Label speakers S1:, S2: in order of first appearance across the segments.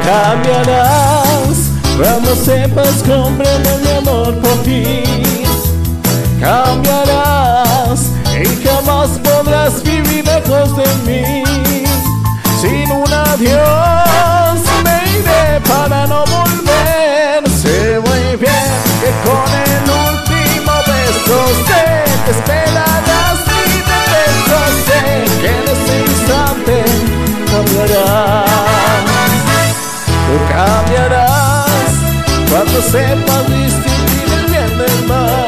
S1: Cambiarás cuando sepas comprender mi amor por ti. Cambiarás y jamás podrás vivir lejos de mí. Sin un adiós Tú cambiarás cuando sepas distinguir el bien del mal.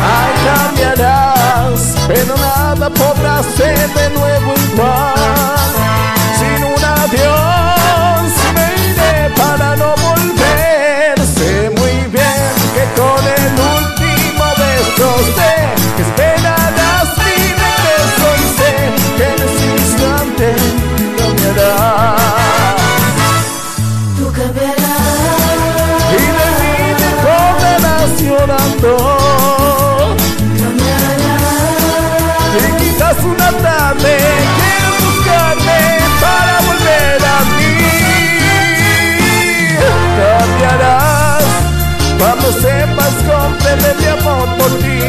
S1: Ay, cambiarás, pero nada podrá ser de nuevo igual. mundo. Y quizás una tarde quieras
S2: buscarme para
S1: volver a mí. Cambiarás cuando sepas comprender mi amor por ti.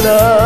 S1: love.